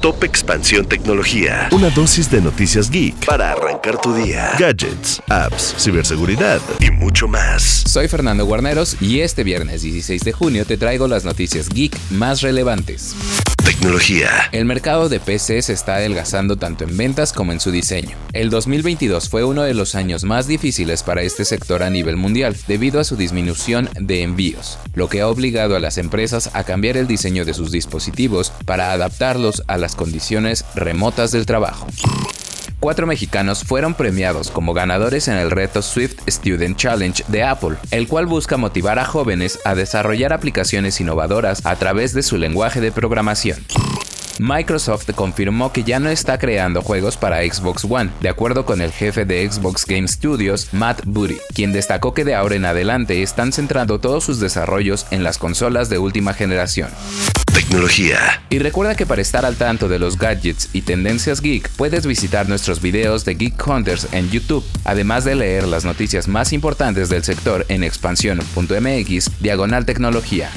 Top Expansión Tecnología. Una dosis de noticias geek para arrancar tu día. Gadgets, apps, ciberseguridad y mucho más. Soy Fernando Guarneros y este viernes 16 de junio te traigo las noticias geek más relevantes. Tecnología. El mercado de PC se está adelgazando tanto en ventas como en su diseño. El 2022 fue uno de los años más difíciles para este sector a nivel mundial debido a su disminución de envíos, lo que ha obligado a las empresas a cambiar el diseño de sus dispositivos para adaptarlos a las condiciones remotas del trabajo. Cuatro mexicanos fueron premiados como ganadores en el reto Swift Student Challenge de Apple, el cual busca motivar a jóvenes a desarrollar aplicaciones innovadoras a través de su lenguaje de programación. Microsoft confirmó que ya no está creando juegos para Xbox One, de acuerdo con el jefe de Xbox Game Studios, Matt Booty, quien destacó que de ahora en adelante están centrando todos sus desarrollos en las consolas de última generación. Tecnología. Y recuerda que para estar al tanto de los gadgets y tendencias geek, puedes visitar nuestros videos de Geek Hunters en YouTube, además de leer las noticias más importantes del sector en expansión.mx, diagonal tecnología.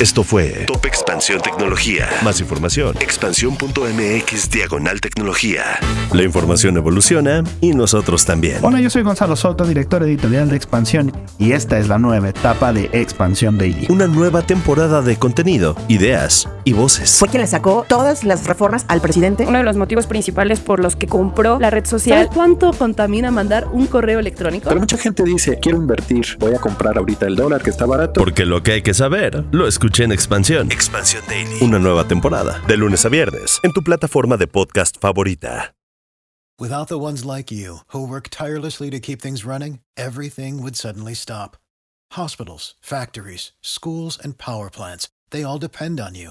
Esto fue Top Expansión Tecnología. Más información, expansión.mx, diagonal tecnología. La información evoluciona y nosotros también. Hola, yo soy Gonzalo Soto, director editorial de Expansión, y esta es la nueva etapa de Expansión Daily. Una nueva temporada de contenido, ideas y voces. Fue quien le sacó todas las reformas al presidente. Uno de los motivos principales por los que compró la red social. ¿Sabes cuánto contamina mandar un correo electrónico? Pero mucha gente dice, quiero invertir, voy a comprar ahorita el dólar que está barato. Porque lo que hay que saber, lo escuché en Expansión. Expansión Daily. Una nueva temporada, de lunes a viernes, en tu plataforma de podcast favorita. Without the ones like you, who work tirelessly to keep things running, everything would suddenly stop. Hospitals, factories, schools, and power plants, they all depend on you.